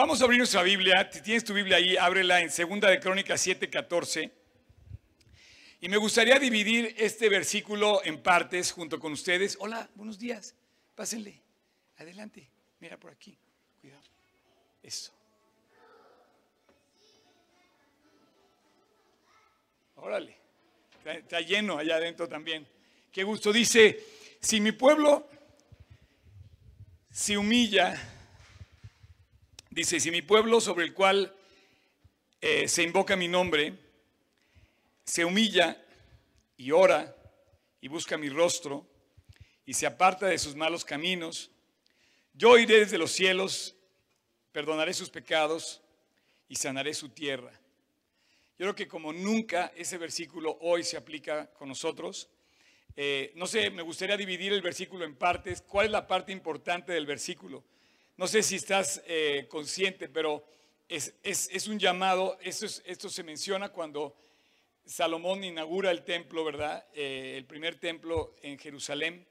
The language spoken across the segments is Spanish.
vamos a abrir nuestra Biblia. Tienes tu Biblia ahí, ábrela en Segunda de Crónicas 7:14. Y me gustaría dividir este versículo en partes junto con ustedes. Hola, buenos días. Pásenle. Adelante. Mira por aquí. Cuidado. Eso. Órale. Está lleno allá adentro también. Qué gusto. Dice, si mi pueblo se humilla, dice, si mi pueblo sobre el cual eh, se invoca mi nombre, se humilla y ora y busca mi rostro y se aparta de sus malos caminos, yo iré desde los cielos, perdonaré sus pecados y sanaré su tierra. Yo creo que como nunca ese versículo hoy se aplica con nosotros. Eh, no sé, me gustaría dividir el versículo en partes. ¿Cuál es la parte importante del versículo? No sé si estás eh, consciente, pero es, un llamado, esto, se menciona cuando Salomón inaugura el templo, ¿verdad? Eh, el primer templo en Jerusalén.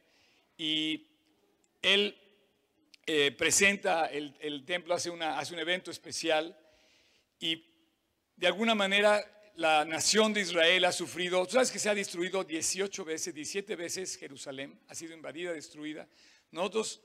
Y él presenta el, templo, hace, un evento especial y de alguna manera la nación de Israel ha sufrido, sabes que se ha destruido 18 veces, 17 veces Jerusalén, ha sido invadida, destruida. Nosotros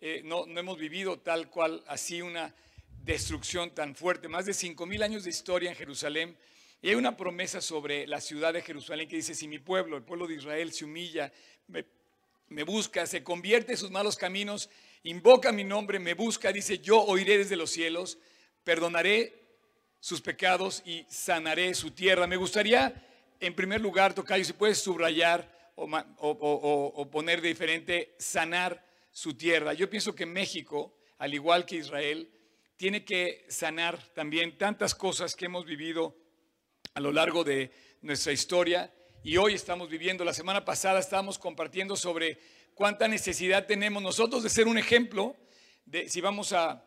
eh, no, no, hemos vivido tal cual así una destrucción tan fuerte, más de 5.000 años de historia en Jerusalén. Y hay una promesa sobre la ciudad de Jerusalén que dice, si mi pueblo, el pueblo de Israel, se humilla, me, busca, se convierte en sus malos caminos, invoca mi nombre, me busca, dice, yo oiré desde los cielos, perdonaré sus pecados y sanaré su tierra. Me gustaría, en primer lugar, Tocayo, si puedes subrayar o, poner de diferente, sanar su tierra. Yo pienso que México, al igual que Israel, tiene que sanar también tantas cosas que hemos vivido a lo largo de nuestra historia y hoy estamos viviendo. La semana pasada estábamos compartiendo sobre cuánta necesidad tenemos nosotros de ser un ejemplo de si vamos a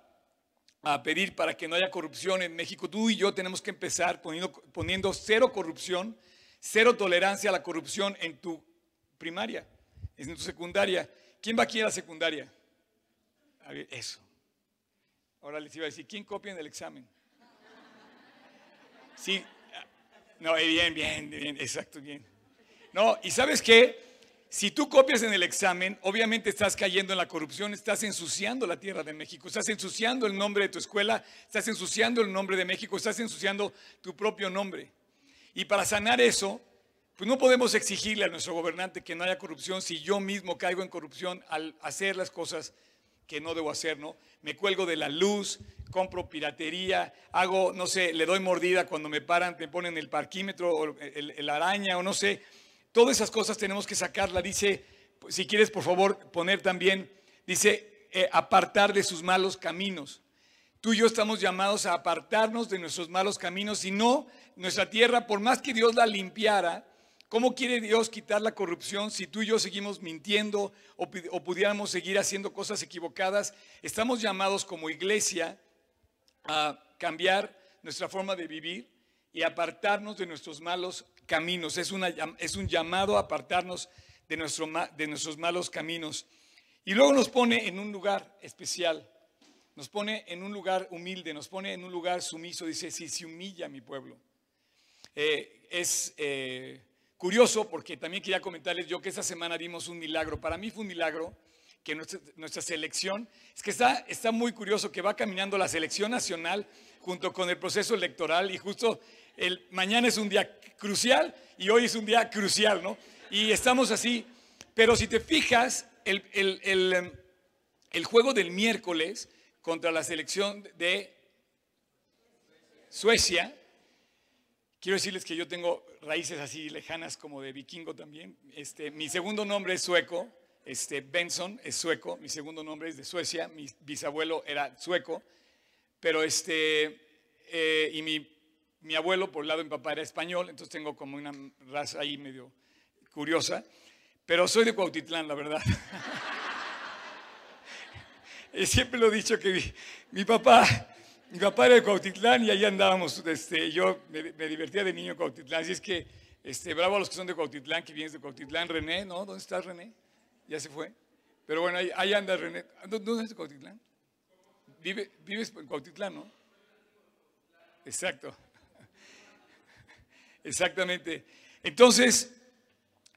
a pedir para que no haya corrupción en México, tú y yo tenemos que empezar poniendo, poniendo cero corrupción, cero tolerancia a la corrupción en tu primaria, en tu secundaria. ¿Quién va aquí a la secundaria? A ver, eso. Ahora les iba a decir, ¿quién copia en el examen? Sí, no, eh, bien, bien, bien, exacto, bien. No, y sabes qué? Si tú copias en el examen, obviamente estás cayendo en la corrupción, estás ensuciando la tierra de México, estás ensuciando el nombre de tu escuela, estás ensuciando el nombre de México, estás ensuciando tu propio nombre. Y para sanar eso, pues no podemos exigirle a nuestro gobernante que no haya corrupción si yo mismo caigo en corrupción al hacer las cosas que no debo hacer, ¿no? Me cuelgo de la luz, compro piratería, hago, no sé, le doy mordida cuando me paran, me ponen el parquímetro o el, araña o no sé Todas esas cosas tenemos que sacarla. Dice, si quieres por favor poner también, dice, eh, apartar de sus malos caminos. Tú y yo estamos llamados a apartarnos de nuestros malos caminos. Si no, nuestra tierra, por más que Dios la limpiara, ¿cómo quiere Dios quitar la corrupción si tú y yo seguimos mintiendo o, o pudiéramos seguir haciendo cosas equivocadas? Estamos llamados como iglesia a cambiar nuestra forma de vivir y apartarnos de nuestros malos caminos. Es, una, es un llamado a apartarnos de, nuestro, de nuestros malos caminos. Y luego nos pone en un lugar especial, nos pone en un lugar humilde, nos pone en un lugar sumiso. Dice, si se humilla mi pueblo. Eh, es eh, curioso porque también quería comentarles yo que esta semana dimos un milagro. Para mí fue un milagro que nuestra, selección, es que está, está muy curioso que va caminando la selección nacional junto con el proceso electoral y justo el, mañana es un día crucial y hoy es un día crucial, ¿no? Y estamos así. Pero si te fijas, el, el, el juego del miércoles contra la selección de Suecia, quiero decirles que yo tengo raíces así lejanas como de vikingo también. Este, mi segundo nombre es sueco, este, Benson es sueco, mi segundo nombre es de Suecia, mi bisabuelo era sueco, pero este, eh, y mi mi abuelo, por el lado de mi papá, era español, entonces tengo como una raza ahí medio curiosa, pero soy de Cuautitlán, la verdad. Siempre lo he dicho que mi, papá, mi papá era de Cuautitlán y ahí andábamos. Este, yo me, divertía de niño en Cuautitlán, así es que este, bravo a los que son de Cuautitlán, que vienes de Cuautitlán. René, ¿no? ¿Dónde estás, René? Ya se fue. Pero bueno, ahí, anda René. ¿Dónde es Cuautitlán? vive, vives en Cuautitlán, ¿no? Exacto. Exactamente. Entonces,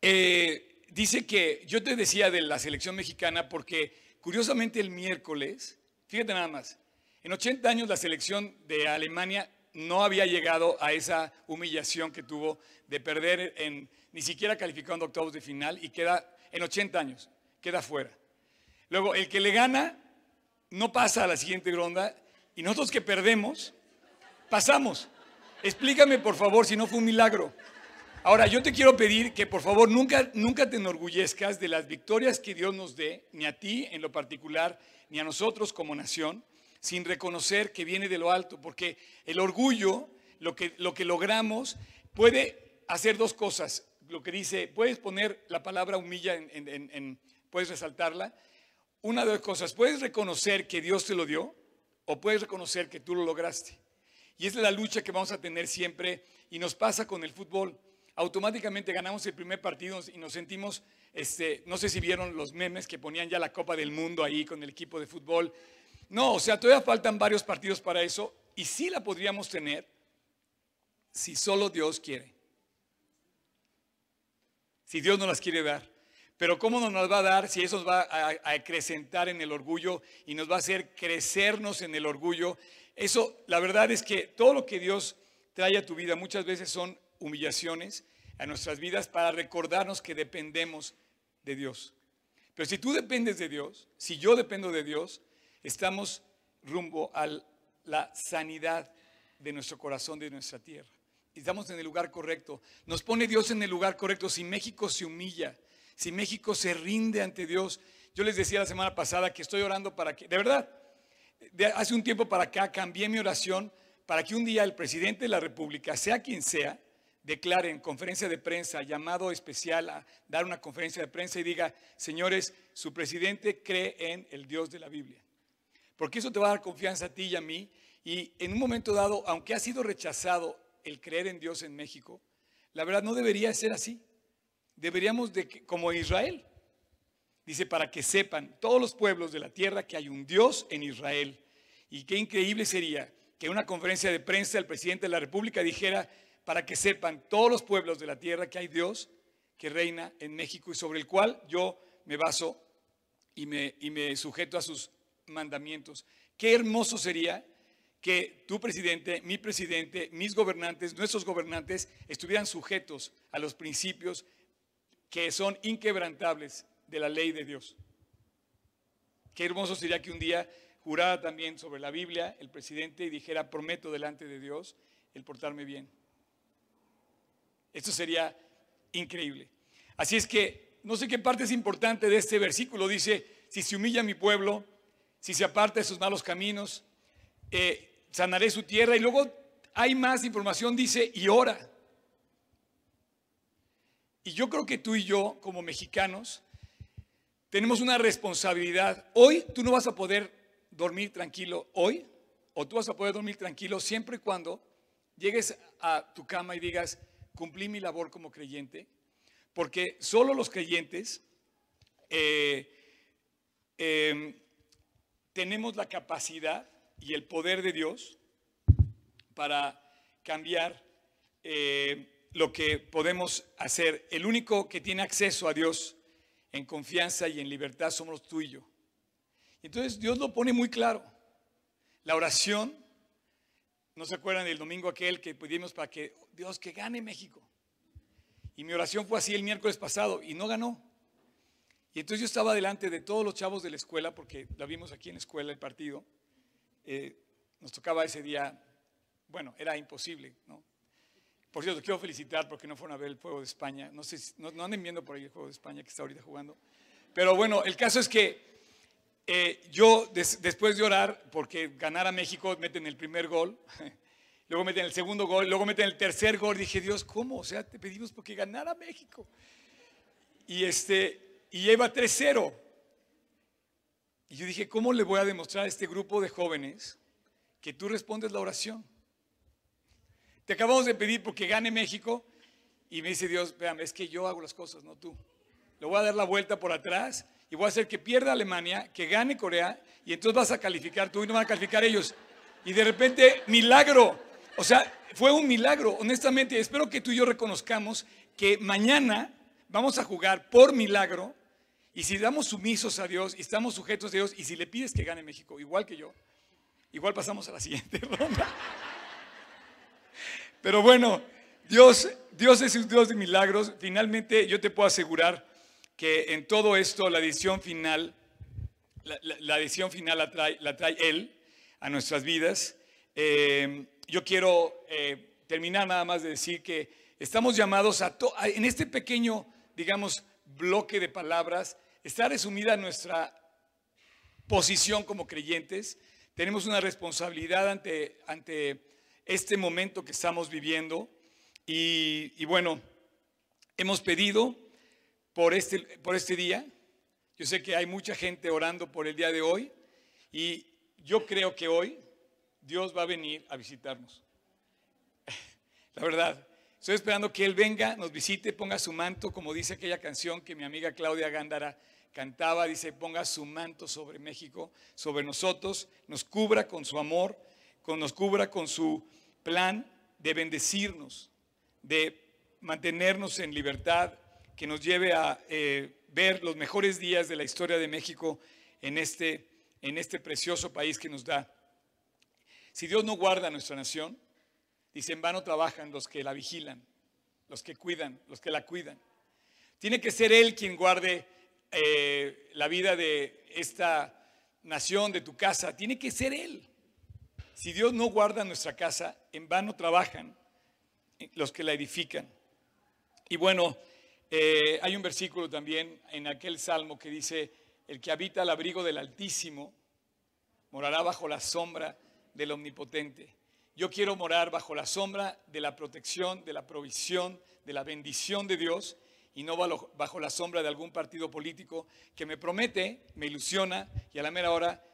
eh, dice que yo te decía de la selección mexicana porque curiosamente el miércoles, fíjate nada más, en 80 años la selección de Alemania no había llegado a esa humillación que tuvo de perder en ni siquiera calificando octavos de final y queda en 80 años, queda fuera. Luego, el que le gana no pasa a la siguiente ronda y nosotros que perdemos, pasamos. Explícame, por favor, si no fue un milagro. Ahora, yo te quiero pedir que por favor nunca, nunca te enorgullezcas de las victorias que Dios nos dé, ni a ti en lo particular, ni a nosotros como nación, sin reconocer que viene de lo alto, porque el orgullo, lo que, lo que logramos, puede hacer dos cosas. Lo que dice, puedes poner la palabra humilla, en, puedes resaltarla. Una de dos cosas, puedes reconocer que Dios te lo dio o puedes reconocer que tú lo lograste. Y es la lucha que vamos a tener siempre y nos pasa con el fútbol automáticamente ganamos el primer partido y nos sentimos, este, no sé si vieron los memes que ponían ya la Copa del Mundo ahí con el equipo de fútbol. No, o sea, todavía faltan varios partidos para eso y sí la podríamos tener si solo Dios quiere. Si Dios nos las quiere dar. Pero ¿cómo nos las va a dar si eso nos va a, a acrecentar en el orgullo y nos va a hacer crecernos en el orgullo? Eso, la verdad es que todo lo que Dios trae a tu vida muchas veces son humillaciones a nuestras vidas para recordarnos que dependemos de Dios. Pero si tú dependes de Dios, si yo dependo de Dios, estamos rumbo a la sanidad de nuestro corazón, de nuestra tierra. Estamos en el lugar correcto. Nos pone Dios en el lugar correcto. Si México se humilla, si México se rinde ante Dios. Yo les decía la semana pasada que estoy orando para que, de verdad, hace un tiempo para acá cambié mi oración para que un día el presidente de la República, sea quien sea, declare en conferencia de prensa, llamado especial a dar una conferencia de prensa y diga, señores, su presidente cree en el Dios de la Biblia. Porque eso te va a dar confianza a ti y a mí. Y en un momento dado, aunque ha sido rechazado el creer en Dios en México, la verdad no debería ser así. Deberíamos de, como Israel, dice, para que sepan todos los pueblos de la tierra que hay un Dios en Israel. Y qué increíble sería que en una conferencia de prensa el presidente de la República dijera, para que sepan todos los pueblos de la tierra que hay Dios que reina en México y sobre el cual yo me baso y me, y me sujeto a sus mandamientos. Qué hermoso sería que tu presidente, mi presidente, mis gobernantes, nuestros gobernantes estuvieran sujetos a los principios que son inquebrantables de la ley de Dios. Qué hermoso sería que un día jurara también sobre la Biblia el presidente y dijera, prometo delante de Dios el portarme bien. Esto sería increíble. Así es que no sé qué parte es importante de este versículo. Dice, si se humilla mi pueblo, si se aparta de sus malos caminos, eh, sanaré su tierra. Y luego hay más información, dice, y ora. Y yo creo que tú y yo, como mexicanos, tenemos una responsabilidad. Hoy tú no vas a poder dormir tranquilo, hoy, o tú vas a poder dormir tranquilo siempre y cuando llegues a tu cama y digas, cumplí mi labor como creyente, porque solo los creyentes eh, em, tenemos la capacidad y el poder de Dios para cambiar eh, lo que podemos hacer. El único que tiene acceso a Dios en confianza y en libertad somos tú y yo. Entonces Dios lo pone muy claro. La oración ¿No se acuerdan del domingo aquel que pudimos para que Dios que gane México? Y mi oración fue así el miércoles pasado y no ganó. Y entonces yo estaba delante de todos los chavos de la escuela, porque la vimos aquí en la escuela el partido. Eh, nos tocaba ese día, bueno, era imposible, ¿no? Por cierto, quiero felicitar porque no fueron a ver el Fuego de España. No sé, no, no anden viendo por ahí el Juego de España que está ahorita jugando. Pero bueno, el caso es que eh, yo después de orar, porque ganar a México meten el primer gol, luego meten el segundo gol, luego meten el tercer gol, dije, Dios, ¿cómo? O sea, te pedimos porque ganara México. Y, este, y lleva 3-0. Y yo dije, ¿cómo le voy a demostrar a este grupo de jóvenes que tú respondes la oración? Te acabamos de pedir porque gane México. Y me dice Dios, vean, es que yo hago las cosas, no tú. Le voy a dar la vuelta por atrás y voy a hacer que pierda Alemania, que gane Corea, y entonces vas a calificar tú y no van a calificar ellos. Y de repente, milagro. O sea, fue un milagro, honestamente. Espero que tú y yo reconozcamos que mañana vamos a jugar por milagro. Y si damos sumisos a Dios y estamos sujetos a Dios, y si le pides que gane México, igual que yo, igual pasamos a la siguiente ronda. Pero bueno, Dios, Dios es un Dios de milagros. Finalmente, yo te puedo asegurar que en todo esto la decisión final, la, decisión final la trae, la trae Él a nuestras vidas. Eh, yo quiero eh, terminar nada más de decir que estamos llamados a, en este pequeño, digamos, bloque de palabras, está resumida nuestra posición como creyentes. Tenemos una responsabilidad ante, ante este momento que estamos viviendo. Y, y bueno, hemos pedido por este, por este día. Yo sé que hay mucha gente orando por el día de hoy y yo creo que hoy Dios va a venir a visitarnos. La verdad, estoy esperando que Él venga, nos visite, ponga su manto, como dice aquella canción que mi amiga Claudia Gándara cantaba, dice, ponga su manto sobre México, sobre nosotros, nos cubra con su amor, con, nos cubra con su plan de bendecirnos, de mantenernos en libertad, que nos lleve a eh, ver los mejores días de la historia de México en este, en este precioso país que nos da. Si Dios no guarda nuestra nación, dice, en vano trabajan los que la vigilan, los que cuidan, los que la cuidan. Tiene que ser Él quien guarde eh, la vida de esta nación, de tu casa. Tiene que ser Él. Si Dios no guarda nuestra casa, en vano trabajan los que la edifican. Y bueno, eh, hay un versículo también en aquel salmo que dice, el que habita al abrigo del Altísimo morará bajo la sombra del Omnipotente. Yo quiero morar bajo la sombra de la protección, de la provisión, de la bendición de Dios y no bajo la sombra de algún partido político que me promete, me ilusiona y a la mera hora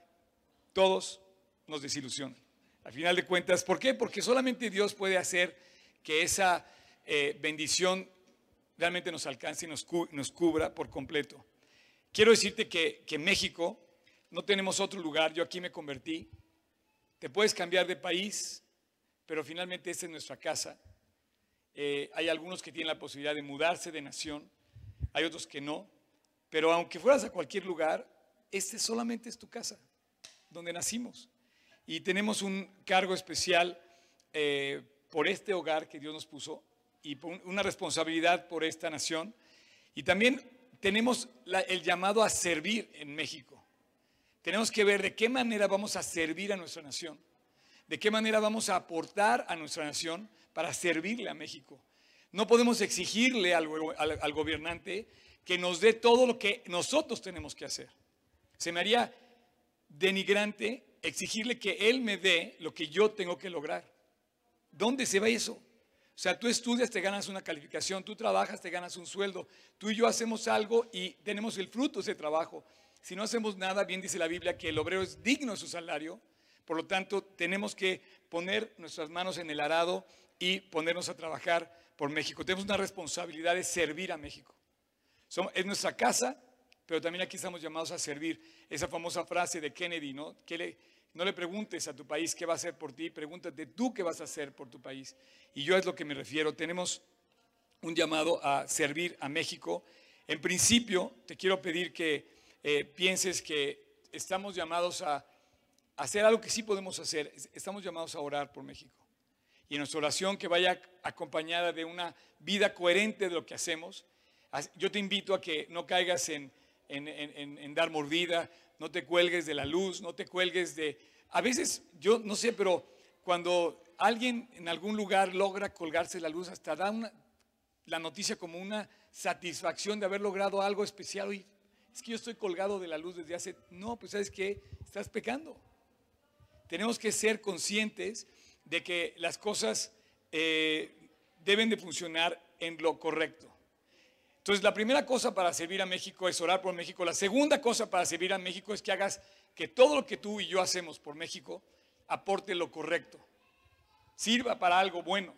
todos nos desilusionan. Al final de cuentas, ¿por qué? Porque solamente Dios puede hacer que esa eh, bendición realmente nos alcance y nos, cubra por completo. Quiero decirte que, que México no tenemos otro lugar, yo aquí me convertí, te puedes cambiar de país, pero finalmente esta es nuestra casa. Eh, hay algunos que tienen la posibilidad de mudarse de nación, hay otros que no, pero aunque fueras a cualquier lugar, este solamente es tu casa, donde nacimos. Y tenemos un cargo especial eh, por este hogar que Dios nos puso y una responsabilidad por esta nación. Y también tenemos el llamado a servir en México. Tenemos que ver de qué manera vamos a servir a nuestra nación, de qué manera vamos a aportar a nuestra nación para servirle a México. No podemos exigirle al, al gobernante que nos dé todo lo que nosotros tenemos que hacer. Se me haría denigrante exigirle que él me dé lo que yo tengo que lograr. ¿Dónde se va eso? O sea, tú estudias, te ganas una calificación, tú trabajas, te ganas un sueldo. Tú y yo hacemos algo y tenemos el fruto de ese trabajo. Si no hacemos nada, bien dice la Biblia que el obrero es digno de su salario. Por lo tanto, tenemos que poner nuestras manos en el arado y ponernos a trabajar por México. Tenemos una responsabilidad de servir a México. es nuestra casa, pero también aquí estamos llamados a servir. Esa famosa frase de Kennedy, ¿no? Le, no le preguntes a tu país qué va a hacer por ti, pregúntate tú qué vas a hacer por tu país. Y yo es lo que me refiero. Tenemos un llamado a servir a México. En principio, te quiero pedir que eh, pienses que estamos llamados a hacer algo que sí podemos hacer. Estamos llamados a orar por México. Y en nuestra oración que vaya acompañada de una vida coherente de lo que hacemos. Yo te invito a que no caigas en, dar mordida, no te cuelgues de la luz, no te cuelgues de... A veces, yo no sé, pero cuando alguien en algún lugar logra colgarse la luz, hasta da la noticia como una satisfacción de haber logrado algo especial. Y es que yo estoy colgado de la luz desde hace... No, pues sabes que estás pecando. Tenemos que ser conscientes de que las cosas eh, deben de funcionar en lo correcto. Entonces, la primera cosa para servir a México es orar por México. La segunda cosa para servir a México es que hagas que todo lo que tú y yo hacemos por México aporte lo correcto. Sirva para algo bueno.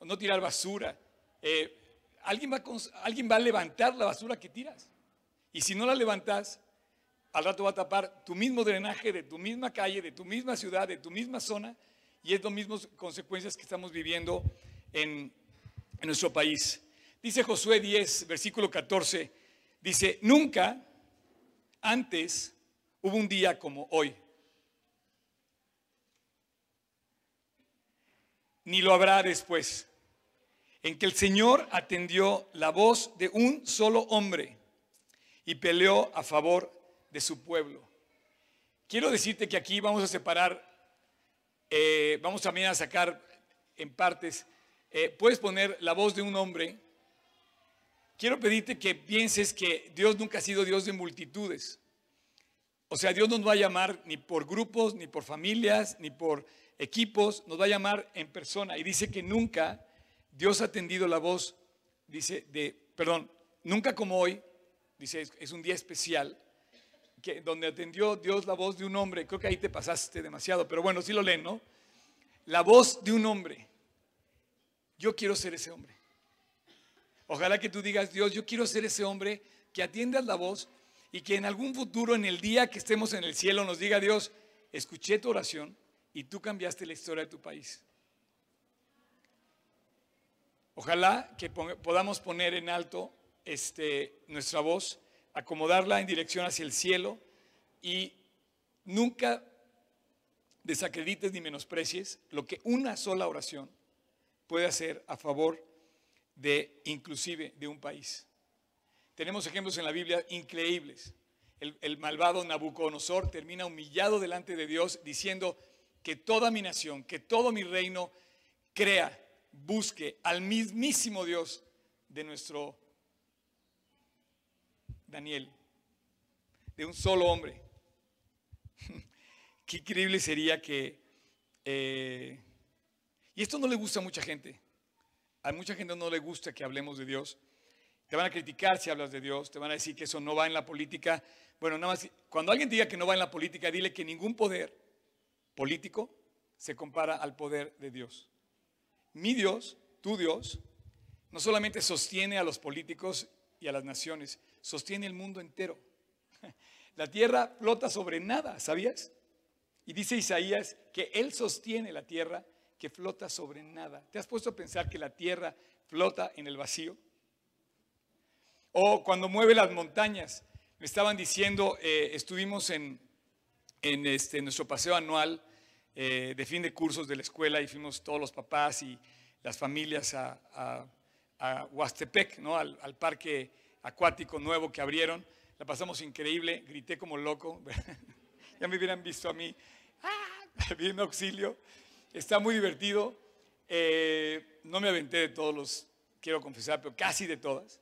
No tirar basura. Eh, alguien, va a, alguien va a levantar la basura que tiras. Y si no la levantas, al rato va a tapar tu mismo drenaje de tu misma calle, de tu misma ciudad, de tu misma zona, y es lo mismo consecuencias que estamos viviendo en, en nuestro país. Dice Josué 10, versículo 14, dice, nunca antes hubo un día como hoy. Ni lo habrá después, en que el Señor atendió la voz de un solo hombre y peleó a favor de su pueblo. Quiero decirte que aquí vamos a separar, eh, vamos también a sacar en partes, eh, puedes poner la voz de un hombre. Quiero pedirte que pienses que Dios nunca ha sido Dios de multitudes. O sea, Dios no nos va a llamar ni por grupos, ni por familias, ni por equipos, nos va a llamar en persona. Y dice que nunca Dios ha atendido la voz, dice, de, perdón, nunca como hoy, dice, es un día especial, donde atendió Dios la voz de un hombre. Creo que ahí te pasaste demasiado, pero bueno, sí lo leen, ¿no? La voz de un hombre. Yo quiero ser ese hombre. Ojalá que tú digas, Dios, yo quiero ser ese hombre que atiendas la voz y que en algún futuro, en el día que estemos en el cielo, nos diga Dios, escuché tu oración y tú cambiaste la historia de tu país. Ojalá que podamos poner en alto este, nuestra voz, acomodarla en dirección hacia el cielo y nunca desacredites ni menosprecies lo que una sola oración puede hacer a favor de inclusive de un país. Tenemos ejemplos en la Biblia increíbles. El, malvado Nabucodonosor termina humillado delante de Dios diciendo que toda mi nación, que todo mi reino crea, busque al mismísimo Dios de nuestro Daniel, de un solo hombre. Qué increíble sería que... Eh, y esto no le gusta a mucha gente. A mucha gente no le gusta que hablemos de Dios. Te van a criticar si hablas de Dios, te van a decir que eso no va en la política. Bueno, nada más, cuando alguien diga que no va en la política, dile que ningún poder político se compara al poder de Dios. Mi Dios, tu Dios, no solamente sostiene a los políticos y a las naciones, sostiene el mundo entero. La tierra flota sobre nada, ¿sabías? Y dice Isaías que Él sostiene la tierra que flota sobre nada. ¿Te has puesto a pensar que la tierra flota en el vacío? O cuando mueve las montañas. Me estaban diciendo, eh, estuvimos en, en este, nuestro paseo anual eh, de fin de cursos de la escuela y fuimos todos los papás y las familias a, a, Huastepec, ¿no? al, parque acuático nuevo que abrieron. La pasamos increíble, grité como loco. ya me hubieran visto a mí ¡ah! viendo auxilio. Está muy divertido. Eh, no me aventé de todos los, quiero confesar, pero casi de todas.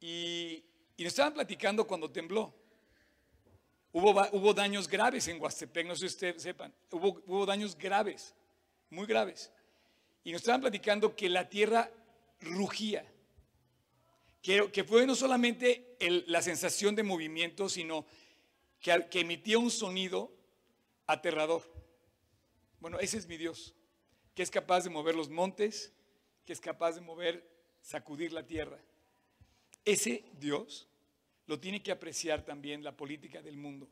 Y, nos estaban platicando cuando tembló. Hubo, hubo, daños graves en Huastepec, no sé si ustedes sepan. Hubo, hubo daños graves, muy graves. Y nos estaban platicando que la tierra rugía. Que, fue no solamente la sensación de movimiento, sino que, que emitía un sonido aterrador. Bueno, ese es mi Dios, que es capaz de mover los montes, que es capaz de mover, sacudir la tierra. Ese Dios lo tiene que apreciar también la política del mundo.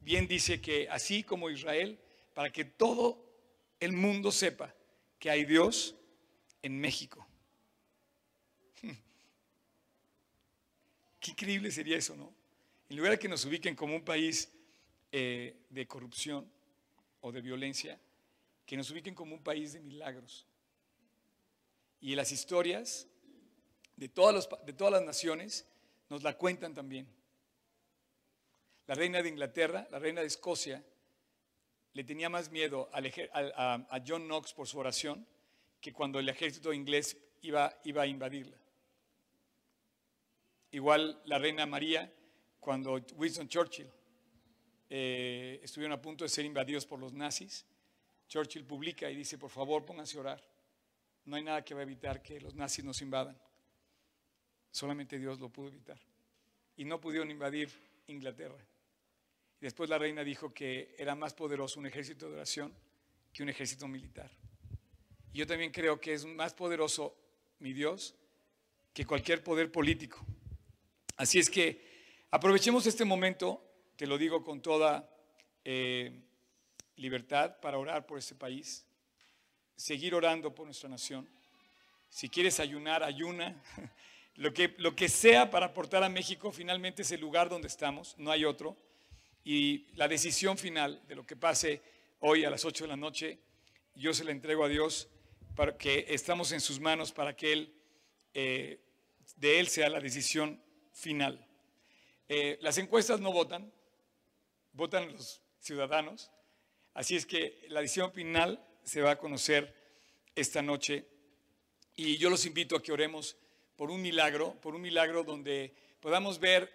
Bien dice que así como Israel, para que todo el mundo sepa que hay Dios en México. Qué increíble sería eso, ¿no? En lugar de que nos ubiquen como un país eh, de corrupción o de violencia, que nos ubiquen como un país de milagros. Y las historias de todas, de todas las naciones nos la cuentan también. La reina de Inglaterra, la reina de Escocia, le tenía más miedo a, John Knox por su oración que cuando el ejército inglés iba, iba a invadirla. Igual la reina María, cuando Winston Churchill eh, estuvieron a punto de ser invadidos por los nazis, Churchill publica y dice, por favor, pónganse a orar. No hay nada que va a evitar que los nazis nos invadan. Solamente Dios lo pudo evitar. Y no pudieron invadir Inglaterra. Después la reina dijo que era más poderoso un ejército de oración que un ejército militar. Y yo también creo que es más poderoso mi Dios que cualquier poder político. Así es que aprovechemos este momento, te lo digo con toda eh, libertad, para orar por este país, seguir orando por nuestra nación. Si quieres ayunar, ayuna. Lo que, lo que sea para aportar a México, finalmente es el lugar donde estamos, no hay otro. Y la decisión final de lo que pase hoy a las 8 de la noche, yo se la entrego a Dios, para que estamos en sus manos para que Él, eh, de Él sea la decisión final. Eh, las encuestas no votan, votan los ciudadanos. Así es que la decisión final se va a conocer esta noche y yo los invito a que oremos por un milagro, por un milagro donde podamos ver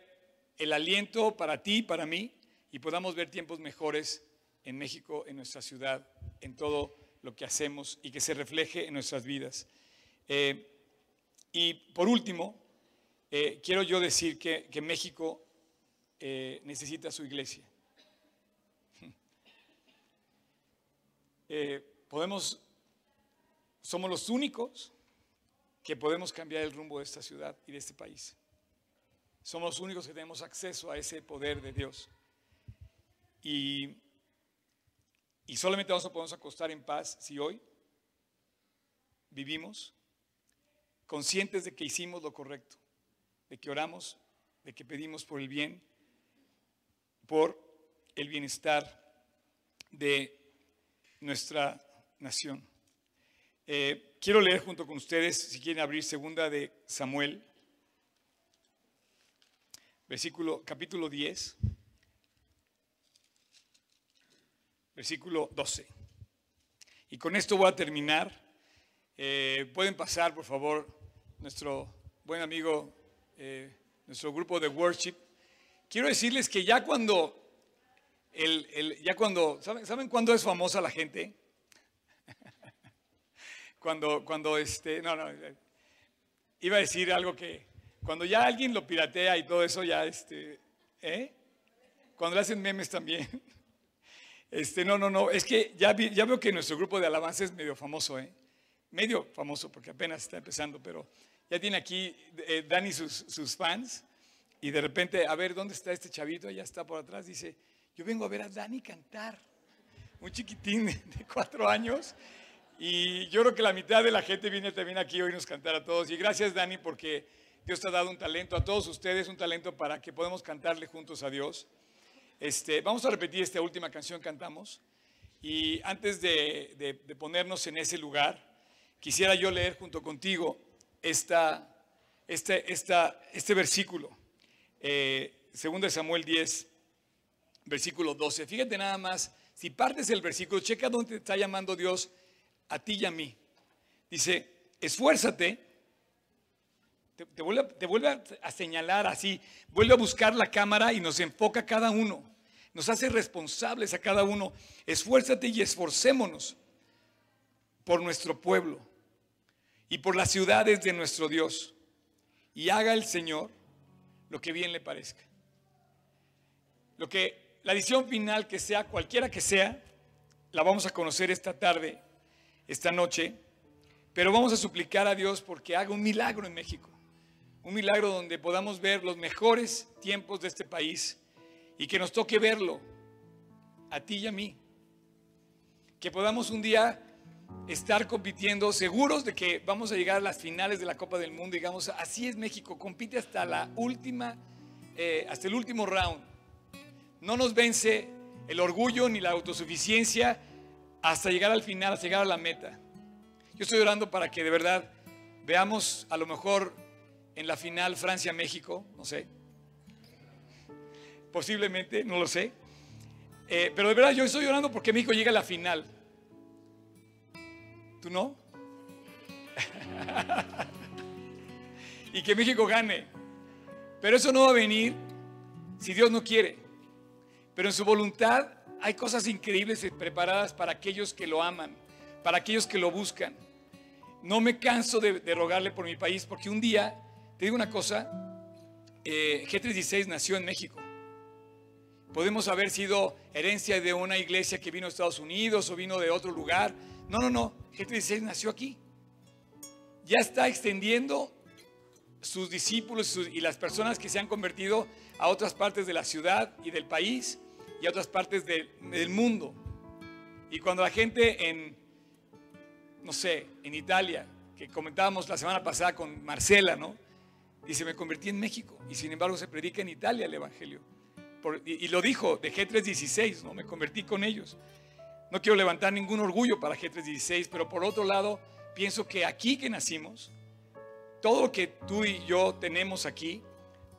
el aliento para ti, para mí, y podamos ver tiempos mejores en México, en nuestra ciudad, en todo lo que hacemos y que se refleje en nuestras vidas. Eh, y por último, eh, quiero yo decir que, México eh, necesita su iglesia. podemos, somos los únicos que podemos cambiar el rumbo de esta ciudad y de este país. Somos los únicos que tenemos acceso a ese poder de Dios. Y, solamente vamos a acostar en paz si hoy vivimos conscientes de que hicimos lo correcto, de que oramos, de que pedimos por el bien, por el bienestar de nuestra nación. Eh, quiero leer junto con ustedes, si quieren abrir segunda de Samuel, versículo, capítulo 10. versículo 12. Y con esto voy a terminar. Eh, pueden pasar, por favor, nuestro buen amigo, eh, nuestro grupo de worship. Quiero decirles que ya cuando, el, ya cuando, ¿saben, ¿saben cuándo es famosa la gente? cuando, cuando este, no, no, iba a decir algo que, cuando ya alguien lo piratea y todo eso, ya, este, ¿eh? Cuando le hacen memes también. Este, no, no, no, es que ya, ya veo que nuestro grupo de alabanza es medio famoso, ¿eh? Medio famoso porque apenas está empezando, pero ya tiene aquí eh, Dani sus, sus, fans y de repente, a ver, ¿dónde está este chavito? Ya está por atrás, dice, yo vengo a ver a Dani cantar, un chiquitín de, cuatro años y yo creo que la mitad de la gente viene también aquí hoy nos cantar a todos y gracias Dani porque Dios te ha dado un talento a todos ustedes, un talento para que podamos cantarle juntos a Dios. Este, vamos a repetir esta última canción que cantamos. Y antes de, ponernos en ese lugar, quisiera yo leer junto contigo esta, este, esta, este versículo. Eh, segundo de Samuel 10, versículo 12. Fíjate nada más, si partes el versículo, checa dónde te está llamando Dios a ti y a mí. Dice, esfuérzate te, vuelve, a señalar así, vuelve a buscar la cámara y nos enfoca cada uno. Nos hace responsables a cada uno. Esfuérzate y esforcémonos por nuestro pueblo y por las ciudades de nuestro Dios. Y haga el Señor lo que bien le parezca. Lo que la edición final que sea, cualquiera que sea, la vamos a conocer esta tarde, esta noche, pero vamos a suplicar a Dios porque haga un milagro en México un milagro donde podamos ver los mejores tiempos de este país y que nos toque verlo a ti y a mí. Que podamos un día estar compitiendo seguros de que vamos a llegar a las finales de la Copa del Mundo. Digamos, así es México, compite hasta la última, eh, hasta el último round. No nos vence el orgullo ni la autosuficiencia hasta llegar al final, hasta llegar a la meta. Yo estoy orando para que de verdad veamos a lo mejor en la final Francia-México, no sé. Posiblemente, no lo sé. Eh, pero de verdad yo estoy llorando porque México llega a la final. ¿Tú no? y que México gane. Pero eso no va a venir si Dios no quiere. Pero en su voluntad hay cosas increíbles preparadas para aquellos que lo aman, para aquellos que lo buscan. No me canso de, rogarle por mi país porque un día te digo una cosa, eh, G316 nació en México. Podemos haber sido herencia de una iglesia que vino de Estados Unidos o vino de otro lugar. No, no, no. G316 nació aquí. Ya está extendiendo sus discípulos y las personas que se han convertido a otras partes de la ciudad y del país y a otras partes del mundo. Y cuando la gente en, no sé, en Italia, que comentábamos la semana pasada con Marcela, ¿no? Dice, me convertí en México y sin embargo se predica en Italia el Evangelio. y, lo dijo de G316, ¿no? Me convertí con ellos. No quiero levantar ningún orgullo para G316, pero por otro lado, pienso que aquí que nacimos, todo lo que tú y yo tenemos aquí,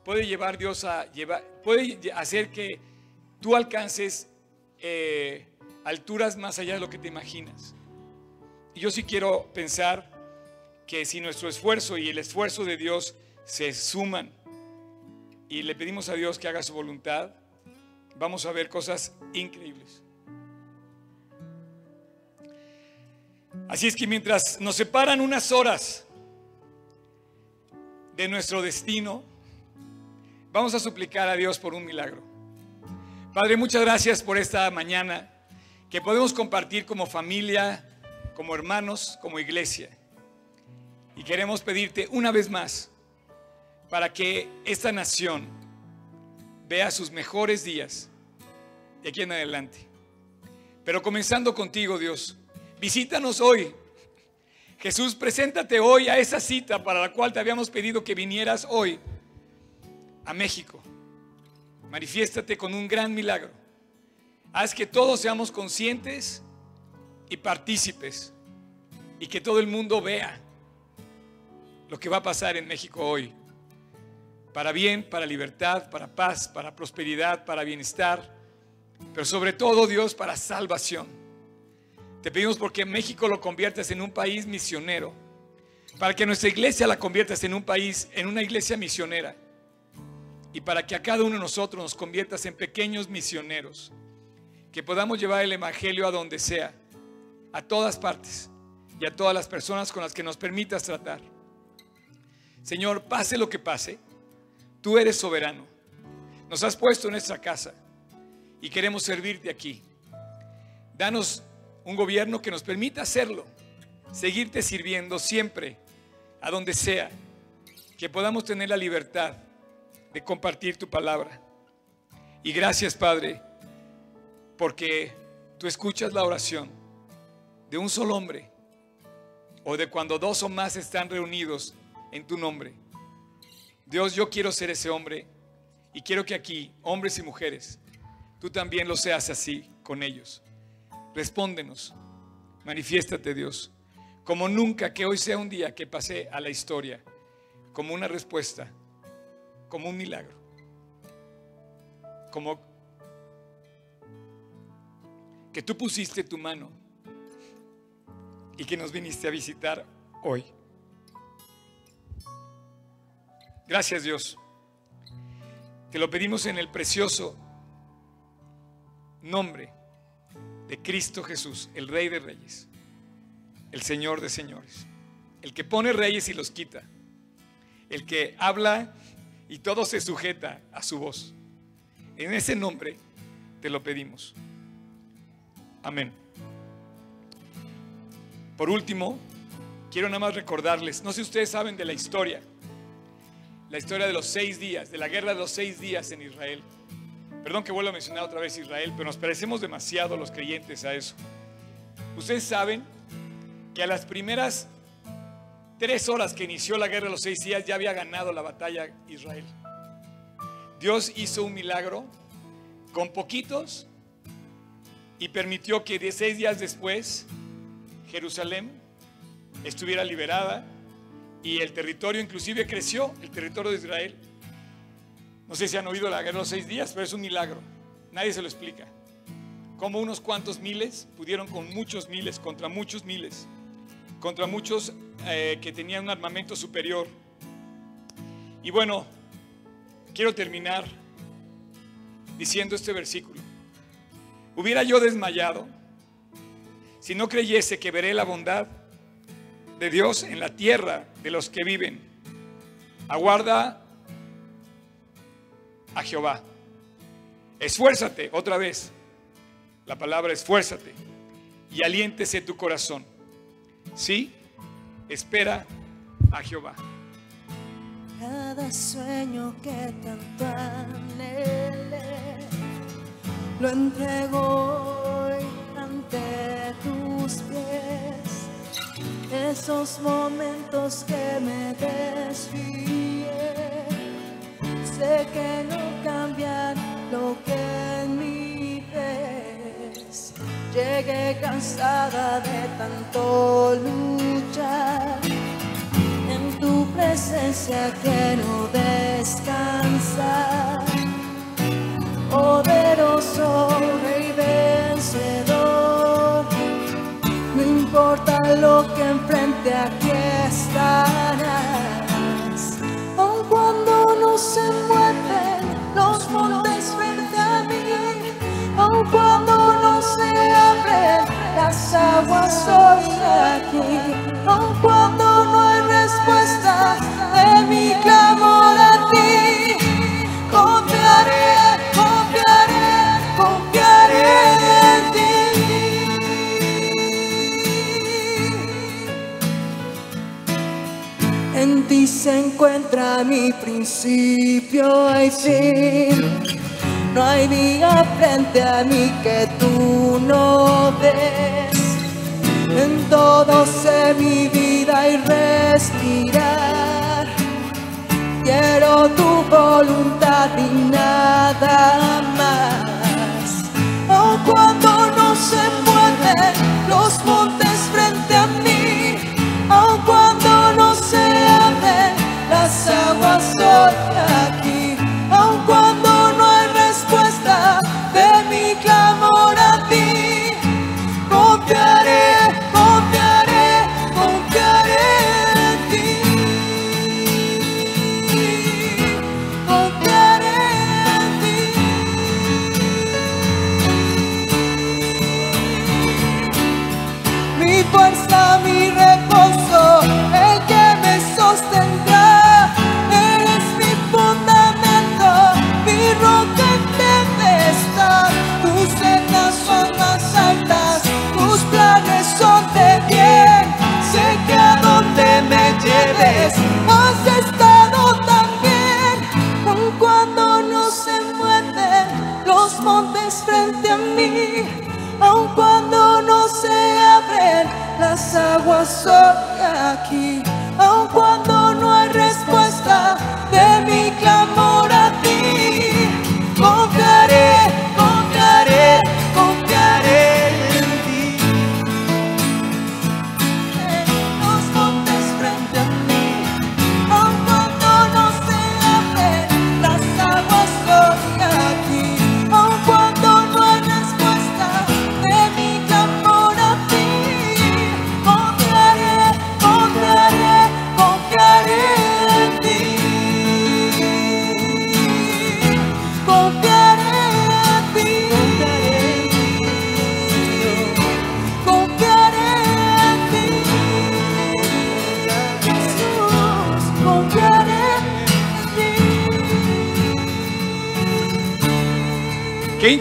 puede llevar Dios a llevar, puede hacer que tú alcances eh, alturas más allá de lo que te imaginas. Y yo sí quiero pensar que si nuestro esfuerzo y el esfuerzo de Dios se suman y le pedimos a Dios que haga su voluntad, vamos a ver cosas increíbles. Así es que mientras nos separan unas horas de nuestro destino, vamos a suplicar a Dios por un milagro. Padre, muchas gracias por esta mañana que podemos compartir como familia, como hermanos, como iglesia. Y queremos pedirte una vez más para que esta nación vea sus mejores días de aquí en adelante. Pero comenzando contigo, Dios, visítanos hoy. Jesús, preséntate hoy a esa cita para la cual te habíamos pedido que vinieras hoy a México. Manifiéstate con un gran milagro. Haz que todos seamos conscientes y partícipes y que todo el mundo vea lo que va a pasar en México hoy. Para bien, para libertad, para paz, para prosperidad, para bienestar, pero sobre todo Dios para salvación. Te pedimos porque México lo conviertas en un país misionero, para que nuestra iglesia la conviertas en un país, en una iglesia misionera, y para que a cada uno de nosotros nos conviertas en pequeños misioneros que podamos llevar el Evangelio a donde sea, a todas partes y a todas las personas con las que nos permitas tratar. Señor, pase lo que pase, tú eres soberano. Nos has puesto en nuestra casa y queremos servirte aquí. Danos un gobierno que nos permita hacerlo, seguirte sirviendo siempre, a donde sea, que podamos tener la libertad de compartir tu palabra. Y gracias, Padre porque tú escuchas la oración de un solo hombre o de cuando dos o más están reunidos en tu nombre. Dios, yo quiero ser ese hombre y quiero que aquí, hombres y mujeres, tú también lo seas así con ellos. Respóndenos, manifiéstate Dios, como nunca que hoy sea un día que pase a la historia, como una respuesta, como un milagro, como que tú pusiste tu mano y que nos viniste a visitar hoy. Gracias Dios. Te lo pedimos en el precioso nombre de Cristo Jesús, el Rey de Reyes, el Señor de Señores, el que pone reyes y los quita, el que habla y todo se sujeta a su voz. En ese nombre te lo pedimos. Amén. Por último, quiero nada más recordarles, no sé si ustedes saben de la historia, la historia de los seis días, de la guerra de los seis días en Israel. Perdón que vuelva a mencionar otra vez Israel, pero nos parecemos demasiado los creyentes a eso. Ustedes saben que a las primeras tres horas que inició la guerra de los seis días ya había ganado la batalla Israel. Dios hizo un milagro con poquitos y permitió que 16 días después Jerusalén estuviera liberada y el territorio inclusive creció, el territorio de Israel. No sé si han oído la guerra de los seis días, pero es un milagro. Nadie se lo explica. Como unos cuantos miles pudieron con muchos miles, contra muchos miles, contra muchos eh, que tenían un armamento superior. Y bueno, quiero terminar diciendo este versículo. Hubiera yo desmayado si no creyese que veré la bondad de Dios en la tierra de los que viven. Aguarda a Jehová. Esfuérzate otra vez. La palabra esfuérzate y aliéntese tu corazón. Sí, espera a Jehová. cada sueño que tanto anhelé, lo entrego hoy ante tus pies. Esos momentos que me desvié, sé que no cambian lo que en mí ves. Llegué cansada de tanto luchar en tu presencia quiero descansar. Poderoso Rey vencedor, no importa lo que enfrente, aquí estarás. Se mueven los montes frente a mí, aun cuando no se abren las aguas hoy aquí, aun cuando no hay respuesta de mi clamor a ti, confiaré, confiaré, confiaré en ti. En ti se encuentra mi principio y fin. No hay día frente a mí que tú no ves. En todo sé mi vida y respirar. Quiero tu voluntad y nada más. Oh, cuando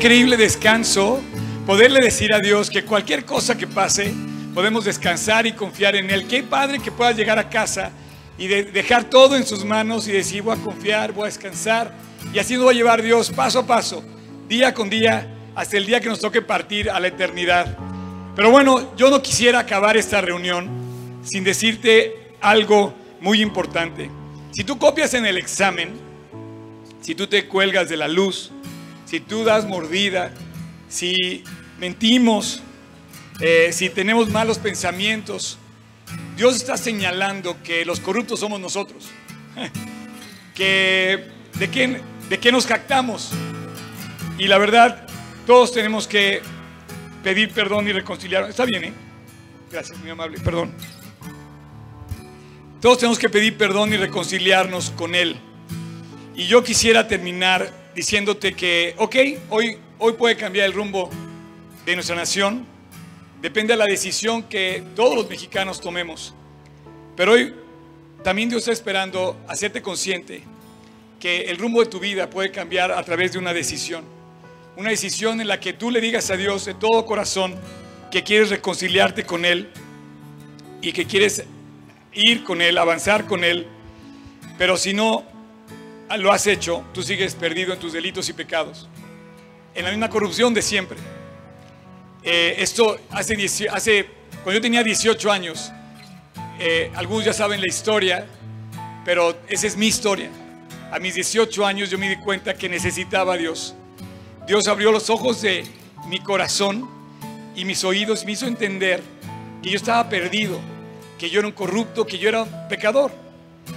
increíble descanso poderle decir a Dios que cualquier cosa que pase, podemos descansar y confiar en Él. Qué padre que puedas llegar a casa y de- dejar todo en sus manos y decir, voy a confiar, voy a descansar. Y así nos va a llevar Dios paso a paso, día con día, hasta el día que nos toque partir a la eternidad. Pero bueno, yo no quisiera acabar esta reunión sin decirte algo muy importante. Si tú copias en el examen, si tú te cuelgas de la luz, si tú das mordida, si mentimos, eh, si tenemos malos pensamientos, Dios está señalando que los corruptos somos nosotros. que de qué, de qué nos jactamos. Y la verdad, todos tenemos que pedir perdón y reconciliar. Está bien, ¿eh? Gracias, muy amable. Perdón. Todos tenemos que pedir perdón y reconciliarnos con Él. Y yo quisiera terminar diciéndote que, ok, hoy, hoy puede cambiar el rumbo de nuestra nación. Depende de la decisión que todos los mexicanos tomemos. Pero hoy también Dios está esperando hacerte consciente que el rumbo de tu vida puede cambiar a través de una decisión. Una decisión en la que tú le digas a Dios de todo corazón que quieres reconciliarte con Él y que quieres ir con Él, avanzar con Él. Pero si no lo has hecho, tú sigues perdido en tus delitos y pecados. En la misma corrupción de siempre. Eh, esto hace, hace, cuando yo tenía 18 años, eh, algunos ya saben la historia, pero esa es mi historia. A mis 18 años yo me di cuenta que necesitaba a Dios. Dios abrió los ojos de mi corazón y mis oídos me hizo entender que yo estaba perdido, que yo era un corrupto, que yo era pecador.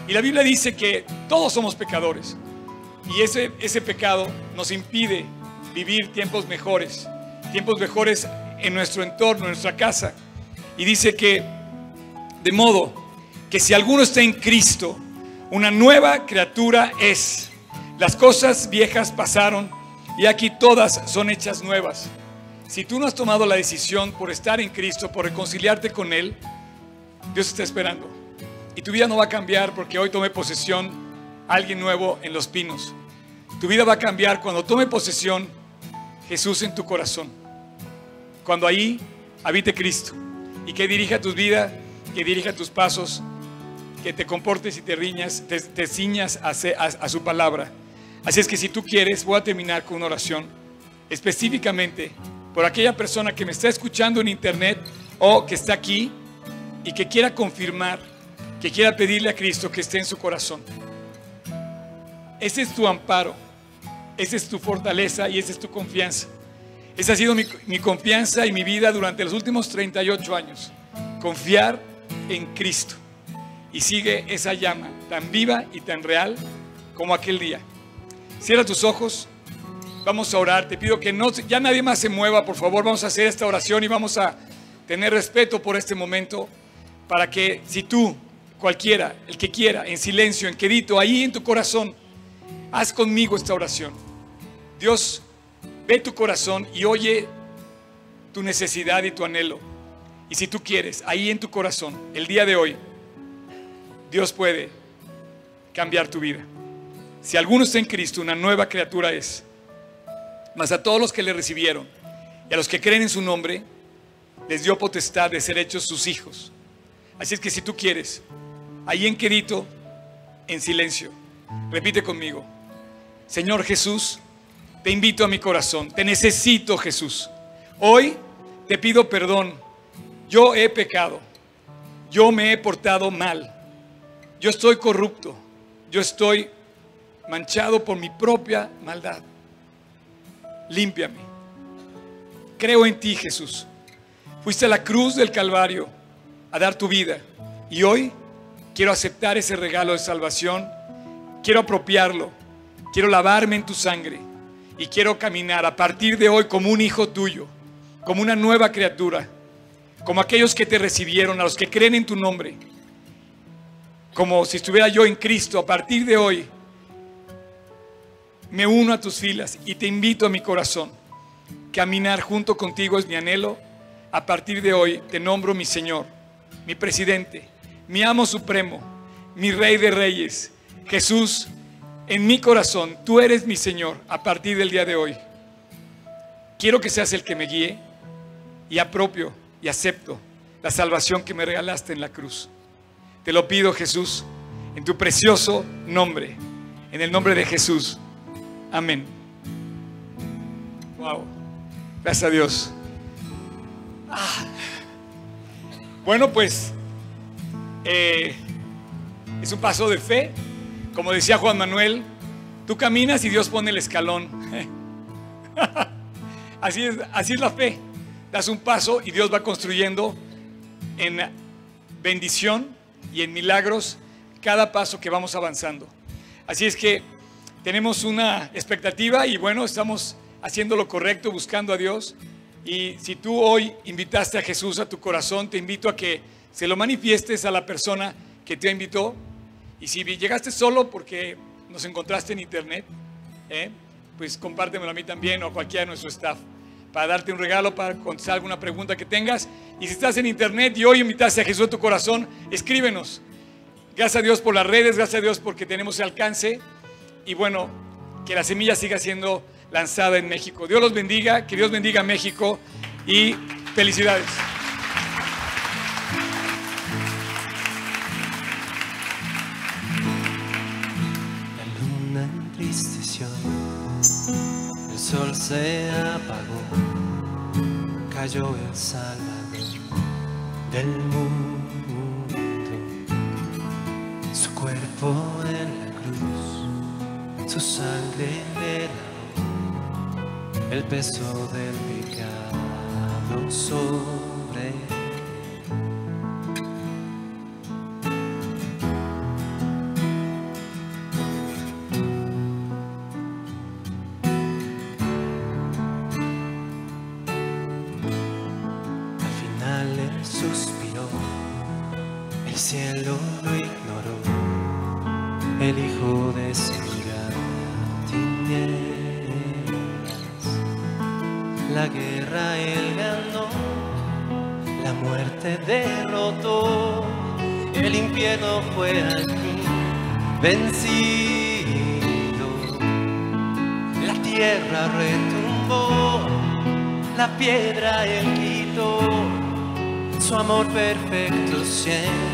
Y la Biblia dice que todos somos pecadores. Y ese, ese pecado nos impide vivir tiempos mejores, tiempos mejores en nuestro entorno, en nuestra casa. Y dice que, de modo que si alguno está en Cristo, una nueva criatura es. Las cosas viejas pasaron y aquí todas son hechas nuevas. Si tú no has tomado la decisión por estar en Cristo, por reconciliarte con Él, Dios está esperando. Y tu vida no va a cambiar porque hoy tome posesión alguien nuevo en los pinos. Tu vida va a cambiar cuando tome posesión Jesús en tu corazón. Cuando ahí habite Cristo y que dirija tu vida, que dirija tus pasos que te comportes y te riñas, te, ciñas a, su palabra. Así es que si tú quieres, voy a terminar con una oración específicamente por aquella persona que me está escuchando en internet o que está aquí y que quiera confirmar, que quiera pedirle a Cristo que esté en su corazón. Ese es tu amparo, esa es tu fortaleza y esa es tu confianza. Esa ha sido mi, mi confianza y mi vida durante los últimos 38 años. Confiar en Cristo y sigue esa llama tan viva y tan real como aquel día. Cierra tus ojos, vamos a orar. Te pido que no, ya nadie más se mueva, por favor. Vamos a hacer esta oración y vamos a tener respeto por este momento para que si tú, cualquiera, el que quiera, en silencio, en quedito, ahí en tu corazón, haz conmigo esta oración. Dios, ve tu corazón y oye tu necesidad y tu anhelo. Y si tú quieres, ahí en tu corazón, el día de hoy, Dios puede cambiar tu vida. Si alguno está en Cristo, una nueva criatura es. Mas a todos los que le recibieron y a los que creen en su nombre, les dio potestad de ser hechos sus hijos. Así es que si tú quieres, ahí en quedito, en silencio, repite conmigo, Señor Jesús, te invito a mi corazón, te necesito Jesús. Hoy te pido perdón, yo he pecado, yo me he portado mal yo estoy corrupto, yo estoy manchado por mi propia maldad. Límpiame. Creo en ti, Jesús. Fuiste a la cruz del Calvario a dar tu vida. Y hoy quiero aceptar ese regalo de salvación. Quiero apropiarlo. Quiero lavarme en tu sangre. Y quiero caminar a partir de hoy como un hijo tuyo. Como una nueva criatura. Como aquellos que te recibieron, a los que creen en tu nombre como si estuviera yo en Cristo, a partir de hoy, me uno a tus filas y te invito a mi corazón. Caminar junto contigo es mi anhelo. A partir de hoy te nombro mi Señor, mi presidente, mi amo supremo, mi rey de reyes. Jesús, en mi corazón, tú eres mi Señor a partir del día de hoy. Quiero que seas el que me guíe y apropio y acepto la salvación que me regalaste en la cruz. Te lo pido Jesús, en tu precioso nombre, en el nombre de Jesús. Amén. Wow. Gracias a Dios. Ah. Bueno, pues eh, es un paso de fe. Como decía Juan Manuel, tú caminas y Dios pone el escalón. así, es, así es la fe. Das un paso y Dios va construyendo en bendición y en milagros cada paso que vamos avanzando. Así es que tenemos una expectativa y bueno, estamos haciendo lo correcto, buscando a Dios. Y si tú hoy invitaste a Jesús a tu corazón, te invito a que se lo manifiestes a la persona que te invitó. Y si llegaste solo porque nos encontraste en internet, ¿eh? pues compártemelo a mí también o a cualquiera de nuestro staff para darte un regalo, para contestar alguna pregunta que tengas. Y si estás en internet y hoy invitaste a Jesús a tu corazón, escríbenos. Gracias a Dios por las redes, gracias a Dios porque tenemos ese alcance. Y bueno, que la semilla siga siendo lanzada en México. Dios los bendiga, que Dios bendiga a México y felicidades. Se apagó, cayó el salvador del mundo. Su cuerpo en la cruz, su sangre derramó, el peso del pecado sobre lo el hijo de tinieblas. La guerra él ganó, la muerte derrotó, el infierno fue fin vencido. La tierra retumbó, la piedra él quitó, su amor perfecto siempre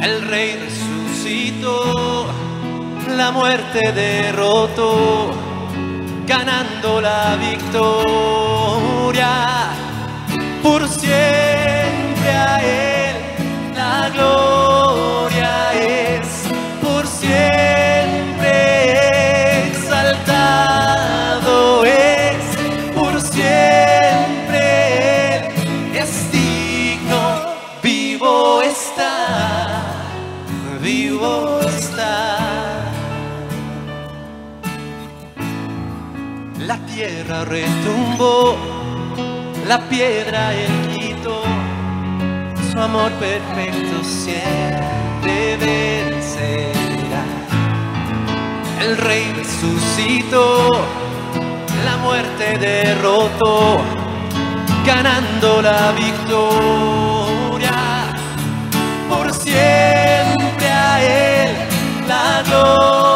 El rey resucitó, la muerte derrotó, ganando la victoria. Por siempre retumbó, la piedra él quitó, su amor perfecto siempre vencerá. El rey resucitó, la muerte derrotó, ganando la victoria. Por siempre a él la gloria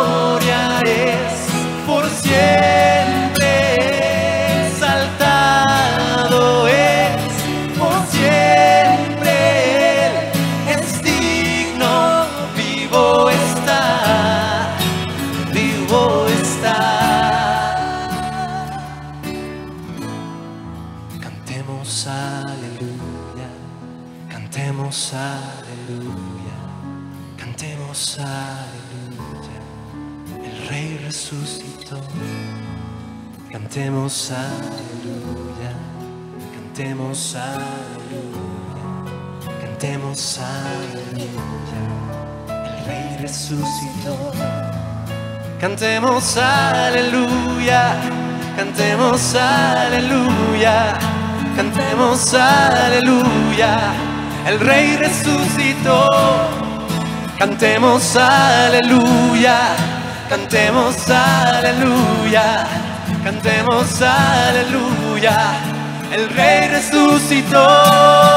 cantemos aleluya, cantemos aleluya. El rey resucitó. Cantemos aleluya, cantemos aleluya, cantemos aleluya. El rey resucitó. Cantemos aleluya, cantemos aleluya, cantemos aleluya. El rey resucitó.